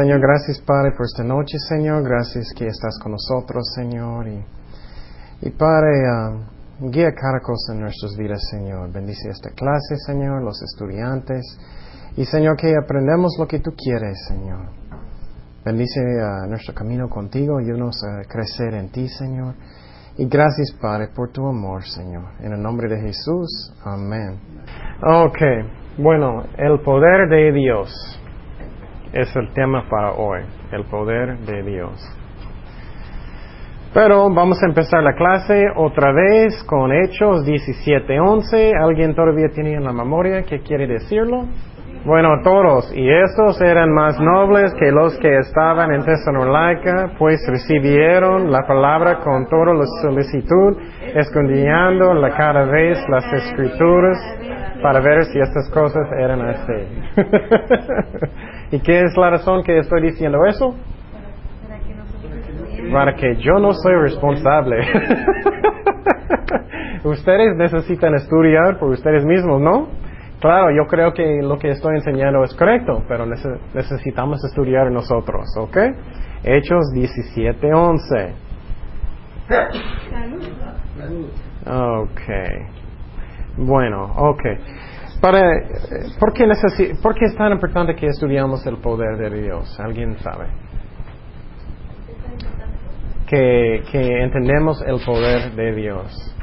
Señor, gracias Padre por esta noche, Señor. Gracias que estás con nosotros, Señor. Y, y Padre, ah, guía cada cosa en nuestras vidas, Señor. Bendice esta clase, Señor, los estudiantes. Y Señor, que aprendamos lo que tú quieres, Señor. Bendice a nuestro camino contigo, ayúdanos a crecer en ti, Señor. Y gracias, Padre, por tu amor, Señor. En el nombre de Jesús, amén. Ok, bueno, el poder de Dios es el tema para hoy, el poder de Dios. Pero vamos a empezar la clase otra vez con Hechos 17:11. ¿Alguien todavía tiene en la memoria que quiere decirlo? Bueno, todos, y estos eran más nobles que los que estaban en Tesalónica, pues recibieron la palabra con toda la solicitud, escondiendo la cada vez las escrituras para ver si estas cosas eran así. ¿Y qué es la razón que estoy diciendo eso? Para que yo no soy responsable. ustedes necesitan estudiar por ustedes mismos, ¿no? Claro, yo creo que lo que estoy enseñando es correcto, pero necesitamos estudiar nosotros, ¿ok? Hechos 17:11. Ok. Bueno, ok. Para, ¿por, qué ¿Por qué es tan importante que estudiamos el poder de Dios? ¿Alguien sabe? Que, que entendemos el poder de Dios.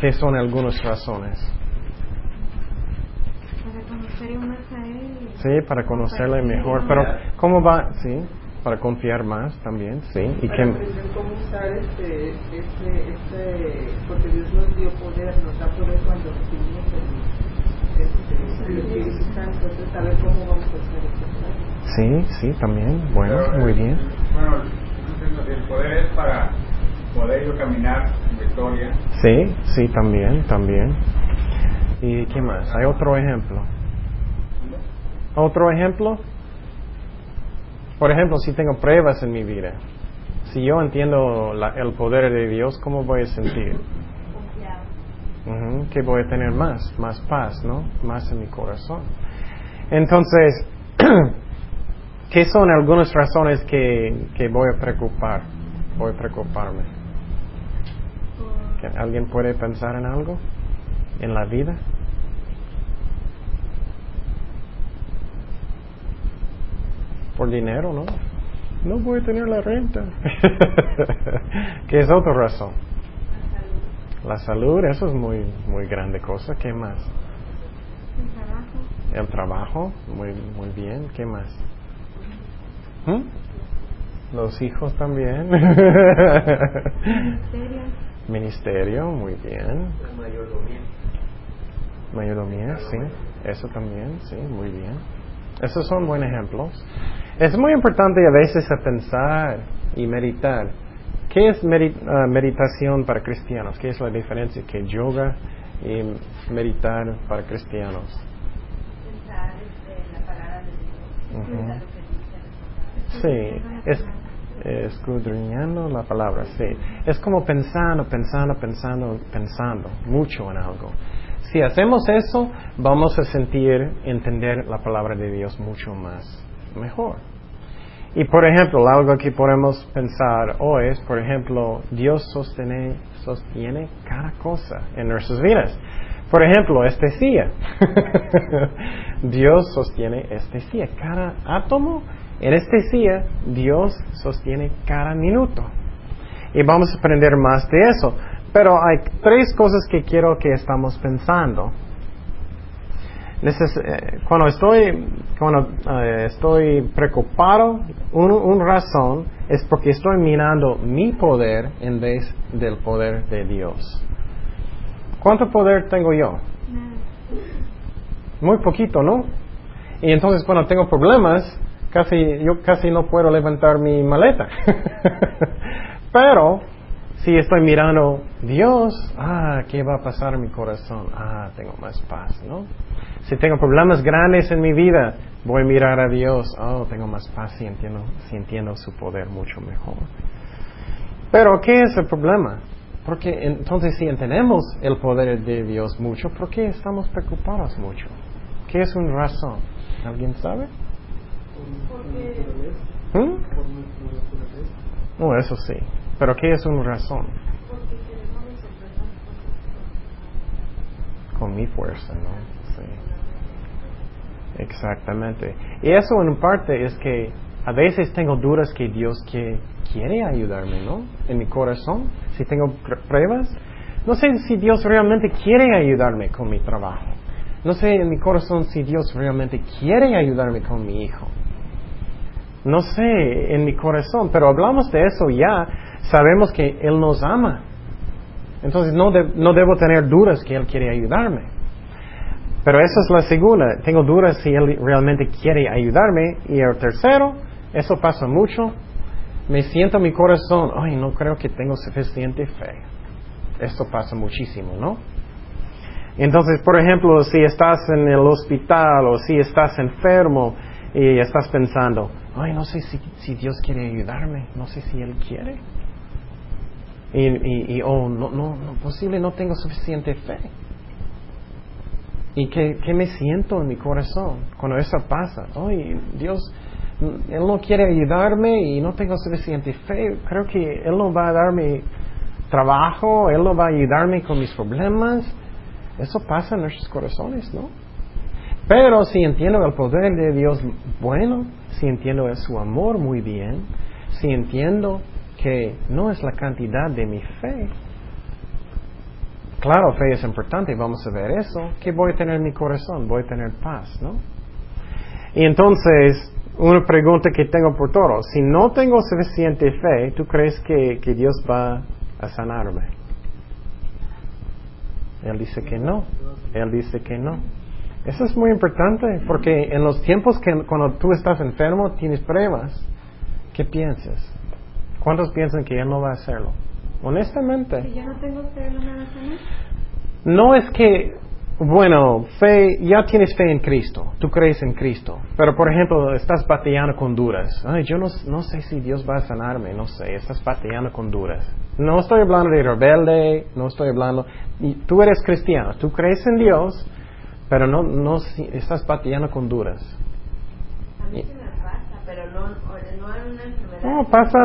¿Qué son algunas razones? Para conocerle más a Él. Sí, para conocerle mejor. Pero, ¿cómo va? Sí, para confiar más también, sí. ¿Y para aprender cómo usar este, este, este, porque Dios nos dio poder, nos da poder cuando recibimos el, este, el Espíritu Santo, entonces saber cómo vamos a usar este poder. Sí, sí, también. Bueno, Pero, muy bien. Bueno, el poder es para poder yo caminar en victoria. Sí, sí, también, también. ¿Y qué más? ¿Hay otro ejemplo? ¿Otro ejemplo? Por ejemplo, si tengo pruebas en mi vida, si yo entiendo la- el poder de Dios, ¿cómo voy a sentir? Ujú, que voy a tener más, más paz, ¿no? Más en mi corazón. Entonces, ¿qué son algunas razones que, que voy a preocupar? Voy a preocuparme. ¿Que ¿Alguien puede pensar en algo? ¿En la vida? Por dinero, ¿no? No voy a tener la renta. ¿Qué es otra razón? La salud, eso es muy, muy grande cosa. ¿Qué más? El trabajo. El trabajo, muy, muy bien. ¿Qué más? ¿Mm? Los hijos también. Ministerio. Ministerio, muy bien. La mayordomía. Mayordomía, sí. Eso también, sí, muy bien. Esos son buenos ejemplos. Es muy importante a veces a pensar y meditar. ¿Qué es ah, meditación para cristianos? ¿Qué es la diferencia que yoga y meditar para cristianos? pensar este, la palabra de Dios, palabra. Sí, es, escudriñando la palabra, sí. Es como pensando, pensando, pensando, pensando mucho en algo. Si hacemos eso, vamos a sentir, entender la palabra de Dios mucho más, mejor. Y por ejemplo, algo que podemos pensar hoy es, por ejemplo, Dios sostiene, cada cosa en nuestras vidas. Por ejemplo, estesia. Dios sostiene estesia. Cada átomo en estesia, Dios sostiene cada minuto. Y vamos a aprender más de eso. Pero hay tres cosas que quiero que estamos pensando. Eh, cuando estoy, cuando, eh, estoy preocupado, un, un razón es porque estoy mirando mi poder en vez del poder de Dios. ¿Cuánto poder tengo yo? Muy poquito, ¿no? Y entonces cuando tengo problemas, casi, yo casi no puedo levantar mi maleta. Pero si estoy mirando Dios, ah, ¿qué va a pasar en mi corazón? Ah, tengo más paz, ¿no? Si tengo problemas grandes en mi vida, voy a mirar a Dios, oh, tengo más paz y entiendo, si entiendo su poder mucho mejor. Pero, ¿qué es el problema? Porque entonces si entendemos el poder de Dios mucho, ¿por qué estamos preocupados mucho? ¿Qué es una razón? ¿Alguien sabe? Porque ¿Mm? No, eso sí. Pero ¿qué es una razón? porque queremos resolver las cosas Mi fuerza, ¿no? Sí. Exactamente. Y eso en parte es que a veces tengo dudas que Dios que quiere ayudarme, ¿no? En mi corazón, si tengo pr- pruebas. No sé si Dios realmente quiere ayudarme con mi trabajo. No sé en mi corazón si Dios realmente quiere ayudarme con mi hijo. No sé en mi corazón, pero hablamos de eso ya. Sabemos que Él nos ama. Entonces no, de- no debo tener dudas que Él quiere ayudarme. Pero esa es la segunda. Tengo dudas si Él realmente quiere ayudarme. Y el tercero, eso pasa mucho. Me siento en mi corazón, ay, no creo que tengo suficiente fe. Esto pasa muchísimo, ¿no? Entonces, por ejemplo, si estás en el hospital o si estás enfermo y estás pensando, ay, no sé si, si Dios quiere ayudarme, no sé si Él quiere. Y, y, oh, no, no, no, posible, no tengo suficiente fe. ¿Y qué, qué me siento en mi corazón cuando eso pasa? Ay, Dios, Él no quiere ayudarme y no tengo suficiente fe. Creo que Él no va a darme trabajo, Él no va a ayudarme con mis problemas. Eso pasa en nuestros corazones, ¿no? Pero si entiendo el poder de Dios, bueno, si entiendo su amor muy bien, si entiendo que no es la cantidad de mi fe, Claro, fe es importante, vamos a ver eso. ¿Qué voy a tener en mi corazón? Voy a tener paz, ¿no? Y entonces, una pregunta que tengo por todos. Si no tengo suficiente fe, ¿tú crees que, que Dios va a sanarme? Él dice que no. Él dice que no. Eso es muy importante porque en los tiempos que cuando tú estás enfermo tienes pruebas, ¿qué piensas? ¿Cuántos piensan que Él no va a hacerlo? Honestamente. Si yo no tengo fe, no me va a. No es que, bueno, fe, ya tienes fe en Cristo, tú crees en Cristo, pero por ejemplo, estás batallando con dudas. Ay, yo no, no sé si Dios va a sanarme, no sé, estás batallando con dudas. No estoy hablando de rebelde, no estoy hablando, y tú eres cristiano, tú crees en Dios, pero no, no si- estás batallando con dudas. A mí sí me pasa, pero no, no en una enfermedad. No, pasa.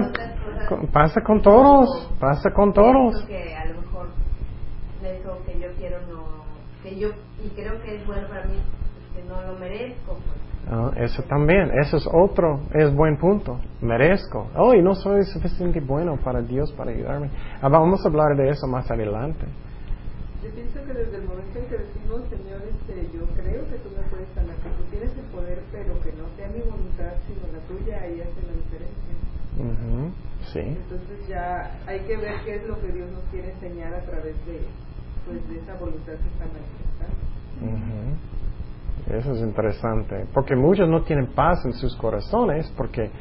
Con- pasa con todos, pasa con todos. Que a lo mejor eso que yo quiero no, que yo, y creo que es bueno para mí, que no lo merezco. Pues. Ah, eso también, eso es otro, es buen punto. Merezco. Oh, y no soy suficientemente bueno para Dios para ayudarme. Ah, vamos a hablar de eso más adelante. Yo pienso que desde el momento en que decimos, Señor, este, yo creo que tú me puedes sanar, que tú tienes el poder, pero que no sea mi voluntad, sino la tuya, ahí hace la diferencia. Ujú, Sí. Entonces ya hay que ver qué es lo que Dios nos quiere enseñar a través de, pues, de esa voluntad que está manifestando. Ujú. Eso es interesante, porque muchos no tienen paz en sus corazones, porque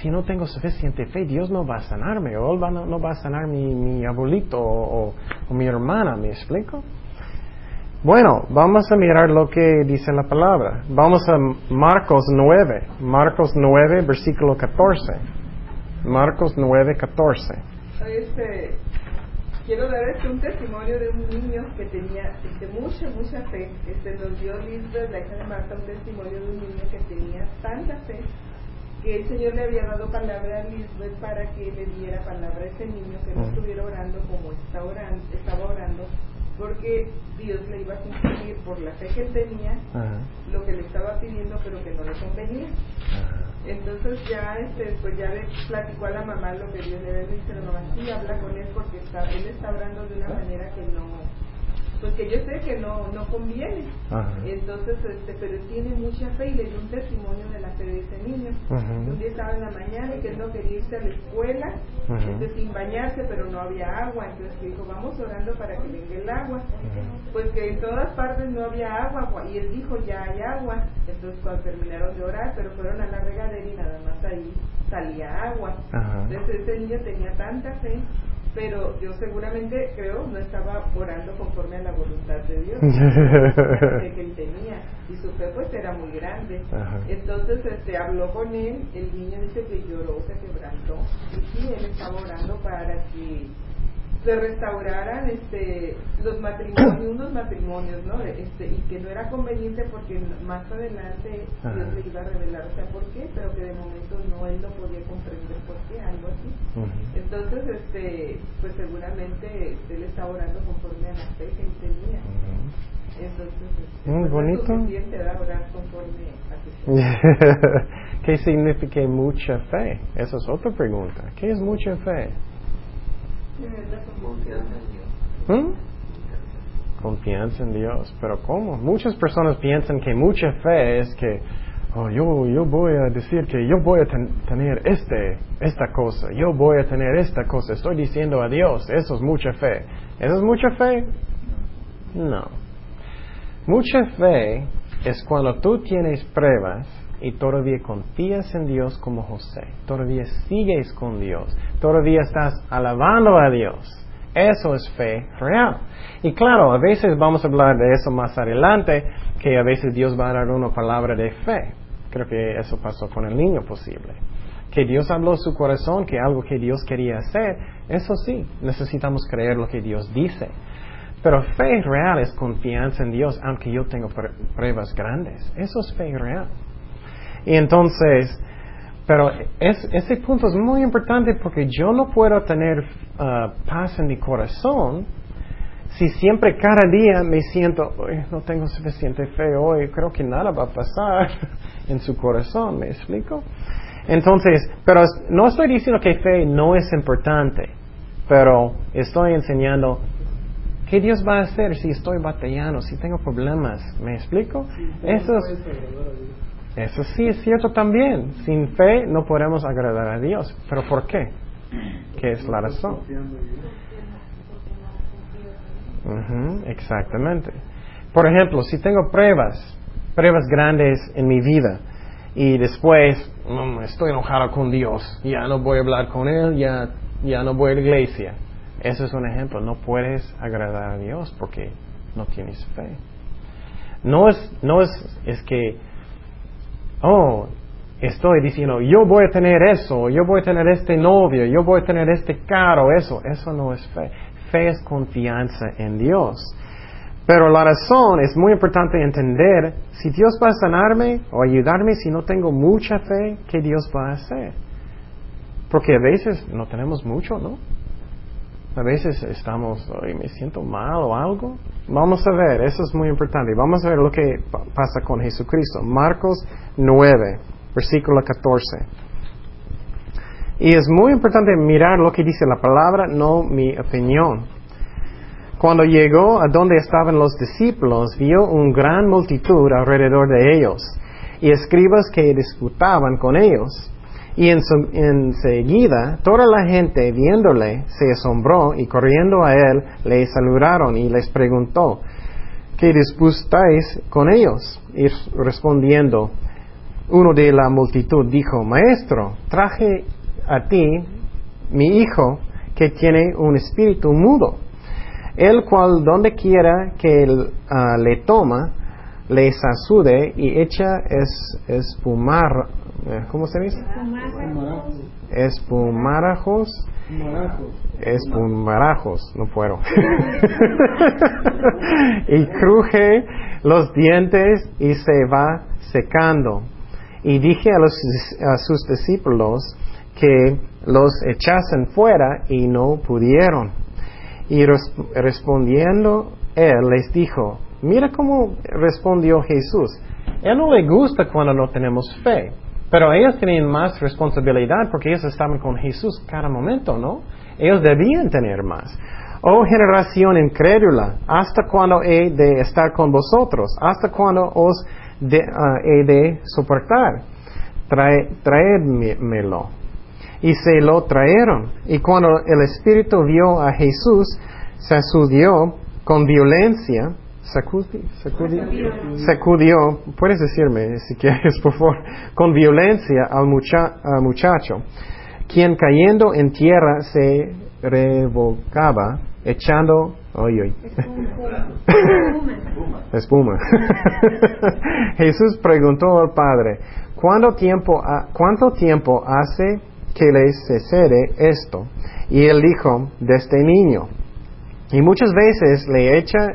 si no tengo suficiente fe, Dios no va a sanarme, o Él va- no, no va a sanar mi, mi abuelito o, o- o mi hermana, ¿me explico? Bueno, vamos a mirar lo que dice la palabra. Vamos a Marcos 9, Marcos 9, versículo 14. Marcos 9, 14. Este, quiero dar este un testimonio de un niño que tenía este, mucha, mucha fe. Este, nos dio Lisbeth, la hija de Marta, un testimonio de un niño que tenía tanta fe que el Señor le había dado palabra a Lisbeth para que le diera palabra a ese niño que no Mm. estuviera orando como está orando, estaba orando, porque Dios le iba a cumplir por la fe que él tenía Ajá, lo que le estaba pidiendo, pero que no le convenía. ajá. Entonces ya este pues ya le platicó a la mamá lo que Dios le había dicho, la mamá sí habla con él porque está, él está orando de una manera que no, pues que yo sé que no, no conviene. Ajá. Entonces, este, pero tiene mucha fe y le dio un testimonio de la fe de ese niño. Un día estaba en la mañana y que él no quería irse a la escuela, este, sin bañarse, pero no había agua. Entonces dijo, vamos orando para que venga el agua. Pues que en todas partes no había agua, y él dijo, ya hay agua. Entonces cuando terminaron de orar, pero fueron a la regadera y nada más ahí salía agua. Entonces ese niño tenía tanta fe, pero yo seguramente creo no estaba orando conforme a la voluntad de Dios. que él tenía y su fe pues era muy grande. Ajá. Entonces este habló con él, el niño dice que lloró, se quebrantó y sí, él estaba orando para que se restauraran este los matrimonios unos matrimonios no este y que no era conveniente porque más adelante. Dios le iba a revelar o sea por qué pero que de momento no él no podía comprender por qué algo así entonces este pues seguramente este, él está orando conforme a la fe que él tenía entonces este, Mm, bonito. orar conforme a su fe. ¿Qué significa mucha fe? Esa es otra pregunta. ¿Qué es mucha fe? ¿Mm? Confianza en Dios. Pero ¿cómo? Muchas personas piensan que mucha fe es que, oh, yo, yo voy a decir que yo voy a ten- tener este, esta cosa, yo voy a tener esta cosa. Estoy diciendo a Dios, eso es mucha fe. ¿Eso es mucha fe? No. Mucha fe es cuando tú tienes pruebas y todavía confías en Dios como José, todavía sigues con Dios, todavía estás alabando a Dios. Eso es fe real. Y claro, a veces vamos a hablar de eso más adelante, que a veces Dios va a dar una palabra de fe. Creo que eso pasó con el niño posible. Que Dios habló su corazón, que algo que Dios quería hacer, eso sí, necesitamos creer lo que Dios dice. Pero fe real es confianza en Dios, aunque yo tengo pr- pruebas grandes. Eso es fe real. Y entonces, pero es- ese punto es muy importante porque yo no puedo tener ah, paz en mi corazón si siempre cada día me siento, "Uy, no tengo suficiente fe hoy, creo que nada va a pasar en su corazón, ¿me explico? Entonces, pero no estoy diciendo que fe no es importante, pero estoy enseñando qué Dios va a hacer si estoy batallando, si tengo problemas, ¿me explico? Eso es, eso sí es cierto también. Sin fe no podemos agradar a Dios. ¿Pero por qué? ¿Qué es la razón? Exactamente. Por ejemplo, si tengo pruebas, pruebas grandes en mi vida, y después mm, estoy enojado con Dios, ya no voy a hablar con Él, ya, ya no voy a la iglesia. Eso es un ejemplo. No puedes agradar a Dios porque no tienes fe. No es, no es, es que oh, estoy diciendo, yo voy a tener eso, yo voy a tener este novio, yo voy a tener este carro, eso, eso no es fe. Fe es confianza en Dios. Pero la razón es muy importante entender, si Dios va a sanarme o ayudarme si no tengo mucha fe, ¿qué Dios va a hacer? Porque a veces no tenemos mucho, ¿no? A veces estamos, "Ay, me siento mal o algo. Vamos a ver, eso es muy importante. Vamos a ver lo que pa- pasa con Jesucristo. Marcos 9, versículo 14. Y es muy importante mirar lo que dice la palabra, no mi opinión. Cuando llegó a donde estaban los discípulos, vio una gran multitud alrededor de ellos y escribas que disputaban con ellos. Y en enseguida toda la gente viéndole se asombró y corriendo a él le saludaron y les preguntó, ¿qué disputáis con ellos? Y respondiendo, uno de la multitud dijo, Maestro, traje a ti mi hijo que tiene un espíritu mudo, el cual donde quiera que él, ah, le toma, le sacude y echa es, espumar, eh, ¿cómo se dice? Espumarajos. Espumarajos, no puedo. y cruje los dientes y se va secando. Y dije a, los, a sus discípulos que los echasen fuera y no pudieron. Y res- respondiendo él les dijo, mira cómo respondió Jesús. Él no le gusta cuando no tenemos fe, pero ellos tenían más responsabilidad porque ellos estaban con Jesús cada momento, ¿no? Ellos debían tener más. Oh generación incrédula, ¿hasta cuándo he de estar con vosotros? ¿Hasta cuándo os ah, he de soportar? Trae, traédmelo y se lo trajeron. Y cuando el Espíritu vio a Jesús, sacudió con violencia, sacudi- sacudi- sacudió, puedes decirme si quieres, por favor, con violencia al, mucha- al muchacho, quien cayendo en tierra se revocaba, echando, oy, oy, espuma. Jesús preguntó al Padre, ¿cuánto tiempo, ha- ¿cuánto tiempo hace que le sucede esto. Y él dijo, desde niño. Y muchas veces le echa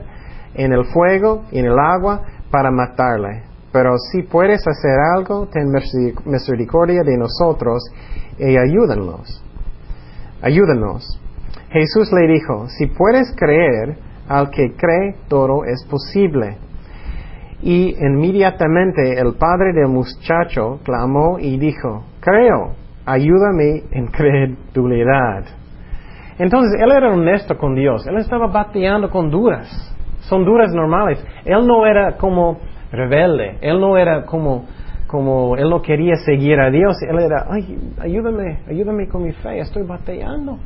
en el fuego y en el agua para matarle. Pero si puedes hacer algo, ten misericordia de nosotros y ayúdanos. Ayúdanos. Jesús le dijo, si puedes creer, al que cree todo es posible. Y inmediatamente el padre del muchacho clamó y dijo, creo, ayúdame en credulidad. Entonces él era honesto con Dios, él estaba bateando con duras, son duras normales. Él no era como rebelde, él no era como, como, él no quería seguir a Dios, él era, ay, ayúdame, ayúdame con mi fe, estoy bateando.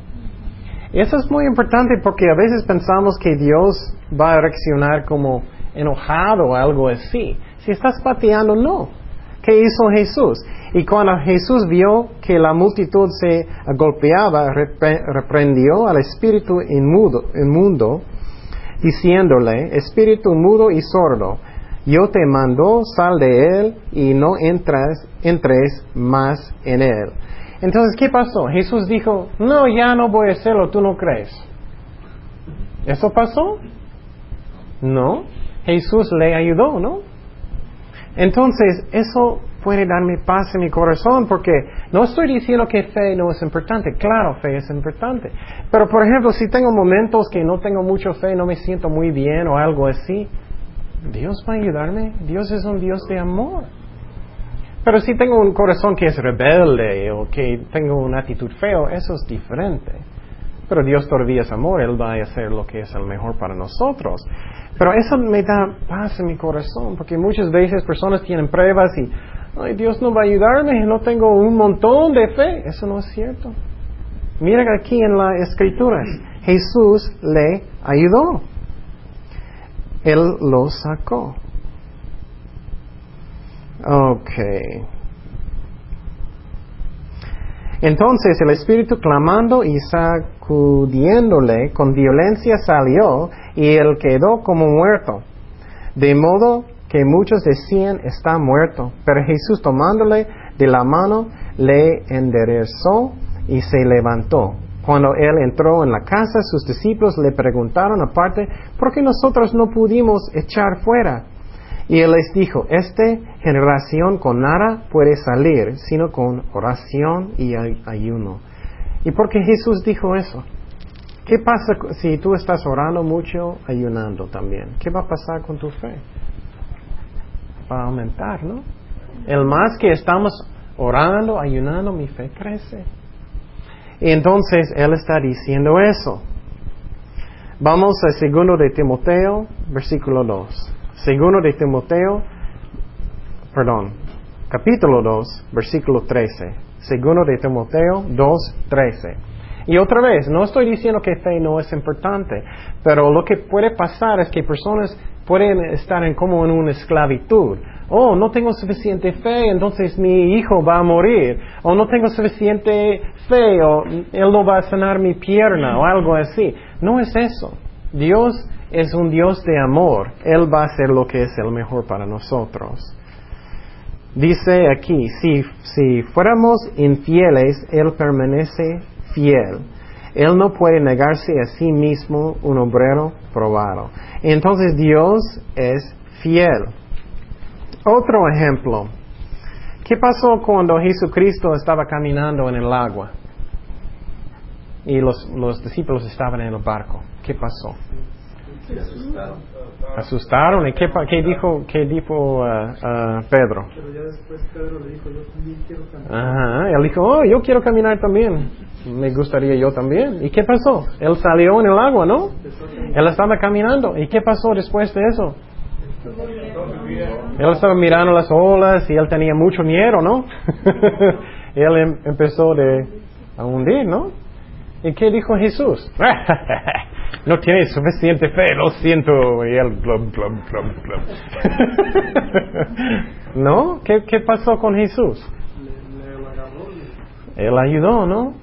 Y eso es muy importante porque a veces pensamos que Dios va a reaccionar como enojado o algo así. Si estás pateando, no. ¿Qué hizo Jesús? Y cuando Jesús vio que la multitud se golpeaba, reprendió al espíritu inmundo, inmundo, diciéndole, espíritu mudo y sordo, yo te mando, sal de él y no entras, entres más en él. Entonces, ¿qué pasó? Jesús dijo, no, ya no voy a hacerlo, tú no crees. ¿Eso pasó? No. Jesús le ayudó, ¿no? Entonces, eso puede darme paz en mi corazón porque no estoy diciendo que fe no es importante. Claro, fe es importante. Pero, por ejemplo, si tengo momentos que no tengo mucha fe, no me siento muy bien o algo así, Dios va a ayudarme. Dios es un Dios de amor. Pero si tengo un corazón que es rebelde o que tengo una actitud feo, eso es diferente. Pero Dios todavía es amor, Él va a hacer lo que es el mejor para nosotros. Pero eso me da paz en mi corazón, porque muchas veces personas tienen pruebas y, ay, Dios no va a ayudarme, no tengo un montón de fe. Eso no es cierto. Mira aquí en las escrituras, Jesús le ayudó. Él lo sacó. Ok. Entonces el espíritu clamando y sacudiéndole con violencia salió y él quedó como muerto. De modo que muchos decían está muerto. Pero Jesús tomándole de la mano le enderezó y se levantó. Cuando él entró en la casa, sus discípulos le preguntaron aparte, ¿por qué nosotros no pudimos echar fuera? Y él les dijo, esta generación con nada puede salir, sino con oración y ayuno. ¿Y por qué Jesús dijo eso? ¿Qué pasa si tú estás orando mucho, ayunando también? ¿Qué va a pasar con tu fe? Va a aumentar, ¿no? El más que estamos orando, ayunando, mi fe crece. Y entonces Él está diciendo eso. Vamos al segundo de Timoteo, versículo 2. Segundo de Timoteo, perdón, capítulo 2, versículo 13. Segundo de Timoteo 2, 13. Y otra vez, no estoy diciendo que fe no es importante, pero lo que puede pasar es que personas pueden estar en como en una esclavitud. Oh, no tengo suficiente fe, entonces mi hijo va a morir. O no tengo suficiente fe, o él no va a sanar mi pierna, o algo así. No es eso. Dios es un Dios de amor. Él va a hacer lo que es el mejor para nosotros. Dice aquí, si, si fuéramos infieles, Él permanece fiel. Él no puede negarse a sí mismo un obrero probado. Entonces Dios es fiel. Otro ejemplo. ¿Qué pasó cuando Jesucristo estaba caminando en el agua? Y los, los discípulos estaban en el barco. ¿Qué pasó? asustaron. ¿Y qué, qué dijo, qué dijo uh, uh, Pedro? Pero ya después Pedro le dijo, yo también quiero caminar. Ajá, él dijo, oh, yo quiero caminar también. Me gustaría yo también. ¿Y qué pasó? Él salió en el agua, ¿no? Él estaba caminando. ¿Y qué pasó después de eso? Él estaba mirando las olas y él tenía mucho miedo, ¿no? él em, empezó de, a hundir, ¿no? ¿Y qué dijo Jesús? no tiene suficiente fe, lo siento. Y él. ¿No? ¿Qué, ¿Qué, pasó con Jesús? Él ayudó, ¿no?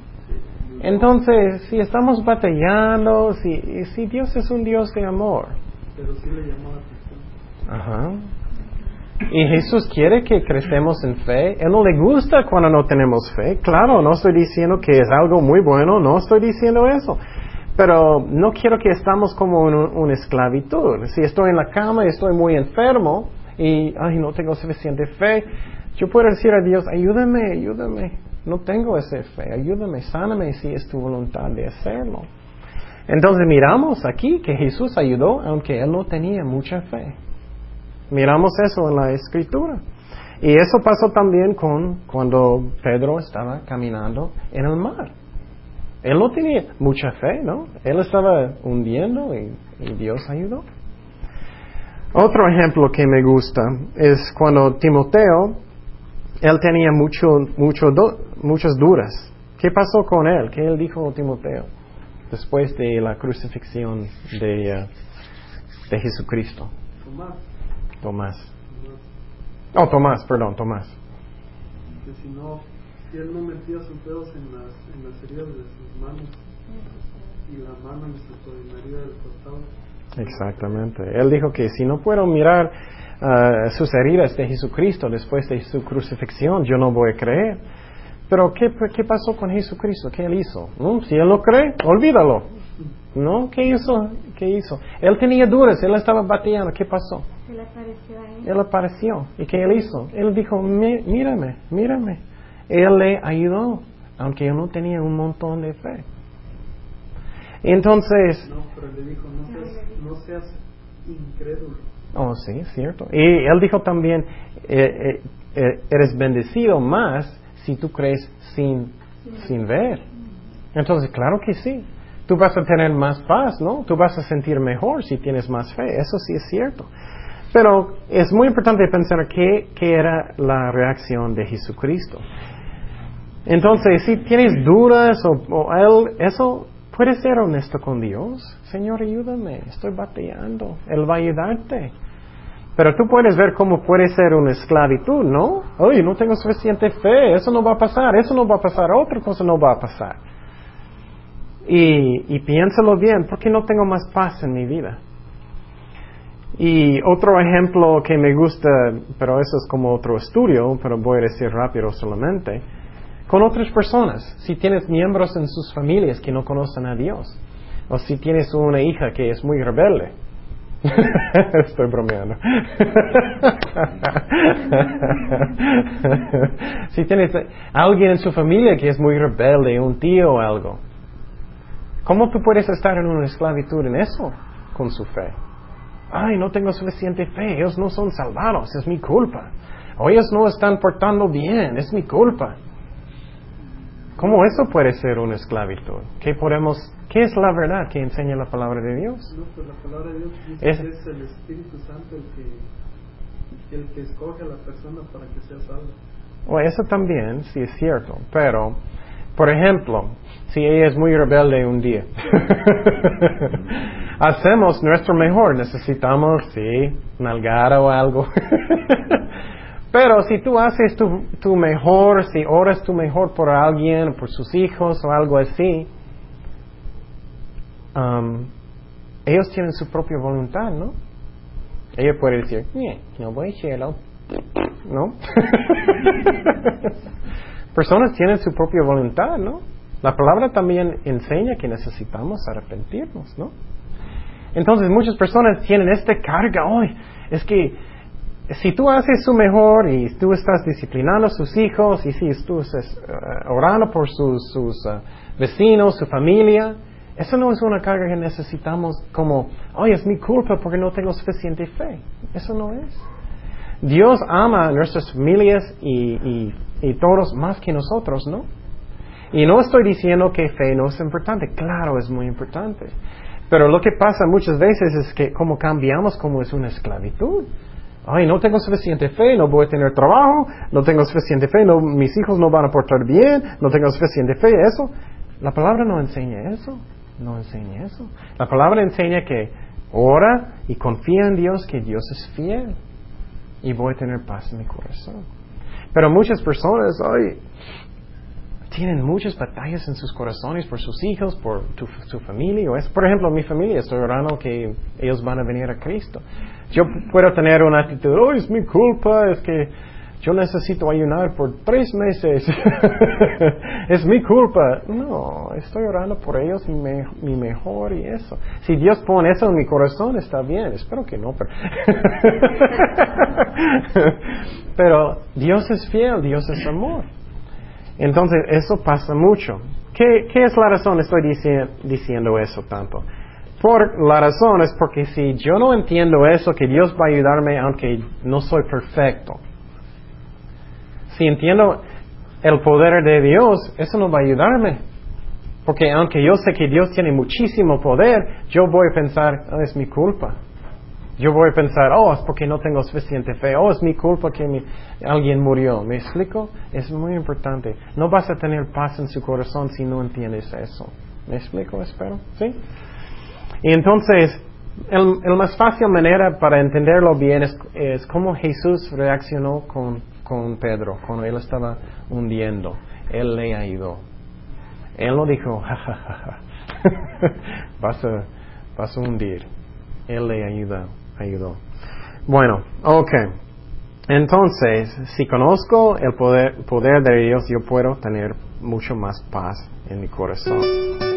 Entonces, si estamos batallando, si, si Dios es un Dios de amor. Pero sí le llamó la. Ajá. Y Jesús quiere que crecemos en fe. Él no le gusta cuando no tenemos fe. Claro, no estoy diciendo que es algo muy bueno, no estoy diciendo eso. Pero no quiero que estamos como en un- una esclavitud. Si estoy en la cama y estoy muy enfermo y ay, no tengo suficiente fe, yo puedo decir a Dios, ayúdame, ayúdame. No tengo esa fe, ayúdame, sáname si es tu voluntad de hacerlo. Entonces miramos aquí que Jesús ayudó aunque él no tenía mucha fe. Miramos eso en la escritura. Y eso pasó también con cuando Pedro estaba caminando en el mar. Él no tenía mucha fe, ¿no? Él estaba hundiendo y, y Dios ayudó. Otro ejemplo que me gusta es cuando Timoteo, él tenía mucho, mucho do- muchas dudas. ¿Qué pasó con él? ¿Qué él dijo a Timoteo después de la crucifixión de, eh, de Jesucristo? Tomás, Tomás. Oh, Tomás, perdón, Tomás. que si no, si él no metía sus dedos en las, en las heridas de sus manos y la mano en su herida del costado, Exactamente. Él dijo que si no puedo mirar ah, sus heridas de Jesucristo después de su crucifixión, yo no voy a creer. Pero ¿qué, qué pasó con Jesucristo? ¿Qué él hizo? ¿No? Si él no cree, olvídalo. ¿No? ¿Qué hizo? ¿Qué hizo? Él tenía dudas, él estaba bateando. ¿Qué pasó? Le apareció a él. Él apareció. ¿Y qué él hizo? Él dijo, "Mi- mírame, mírame. Él le ayudó, aunque yo no tenía un montón de fe. Entonces, no, pero le dijo, no seas, no seas incrédulo. Oh, sí, es cierto. Y él dijo también, eh, eh, eh, eres bendecido más si tú crees sin, sin ver. Entonces, claro que sí. Tú vas a tener más paz, ¿no? Tú vas a sentir mejor si tienes más fe. Eso sí es cierto. Pero es muy importante pensar qué, qué era la reacción de Jesucristo. Entonces, si tienes dudas o, o él, eso puede ser honesto con Dios. Señor, ayúdame, estoy bateando. Él va a ayudarte. Pero tú puedes ver cómo puede ser una esclavitud, ¿no? Oye, no tengo suficiente fe, eso no va a pasar, eso no va a pasar, otra cosa no va a pasar. Y, y piénsalo bien, ¿por qué no tengo más paz en mi vida? Y otro ejemplo que me gusta, pero eso es como otro estudio, pero voy a decir rápido solamente, con otras personas. Si tienes miembros en sus familias que no conocen a Dios, o si tienes una hija que es muy rebelde. Estoy bromeando. si tienes alguien en su familia que es muy rebelde, un tío o algo, ¿cómo tú puedes estar en una esclavitud en eso con su fe? Ay, no tengo suficiente fe, ellos no son salvados, es mi culpa. O ellos no están portando bien, es mi culpa. ¿Cómo eso puede ser una esclavitud? ¿Qué podemos, qué es la verdad que enseña la palabra de Dios? No, pues la palabra de Dios dice Es- que es el Espíritu Santo el que, el que escoge a la persona para que sea salva. Bueno, eso también, sí es cierto, pero, por ejemplo, si ella es muy rebelde un día, hacemos nuestro mejor, necesitamos, sí, nalgada o algo. pero si tú haces tu, tu mejor, si oras tu mejor por alguien, por sus hijos o algo así, um, ellos tienen su propia voluntad, ¿no? Ella puede decir, "Nie, no voy a hacerlo. ¿No? Personas tienen su propia voluntad, ¿no? La palabra también enseña que necesitamos arrepentirnos, ¿no? Entonces muchas personas tienen esta carga hoy. Es que si tú haces su mejor y tú estás disciplinando a sus hijos y si tú estás eh, orando por sus, sus eh, vecinos, su familia, eso no es una carga que necesitamos como, oye, es mi culpa porque no tengo suficiente fe. Eso no es. Dios ama a nuestras familias y, y, y todos más que nosotros, ¿no? Y no estoy diciendo que fe no es importante, claro, es muy importante. Pero lo que pasa muchas veces es que como cambiamos como es una esclavitud. Ay, no tengo suficiente fe, no voy a tener trabajo, no tengo suficiente fe, no, mis hijos no van a portar bien, no tengo suficiente fe, eso. La palabra no enseña eso, no enseña eso. La palabra enseña que ora y confía en Dios, que Dios es fiel y voy a tener paz en mi corazón. Pero muchas personas, ay, tienen muchas batallas en sus corazones por sus hijos, por su familia. Por ejemplo, mi familia, estoy orando que ellos van a venir a Cristo. Yo puedo tener una actitud, oh, es mi culpa, es que yo necesito ayunar por tres meses. es mi culpa. No, estoy orando por ellos, mi, me- mi mejor y eso. Si Dios pone eso en mi corazón, está bien. Espero que no, pero... pero Dios es fiel, Dios es amor. Entonces, eso pasa mucho. ¿Qué, qué es la razón estoy dici- diciendo eso tanto? Por la razón es porque si yo no entiendo eso, que Dios va a ayudarme aunque no soy perfecto. Si entiendo el poder de Dios, eso no va a ayudarme. Porque aunque yo sé que Dios tiene muchísimo poder, yo voy a pensar, "Ah, es mi culpa. Yo voy a pensar, oh, es porque no tengo suficiente fe, oh, es mi culpa que mi- alguien murió. ¿Me explico? Es muy importante. No vas a tener paz en su corazón si no entiendes eso. ¿Me explico? Espero. ¿Sí? Y entonces, el más fácil manera para entenderlo bien es, es cómo Jesús reaccionó con, con Pedro cuando él estaba hundiendo. Él le ayudó. Él no dijo, "Ja, vas, a, vas a hundir. Él le ayudó. ayudó. Bueno, ok. Entonces, si conozco el poder, poder de Dios, yo puedo tener mucho más paz en mi corazón.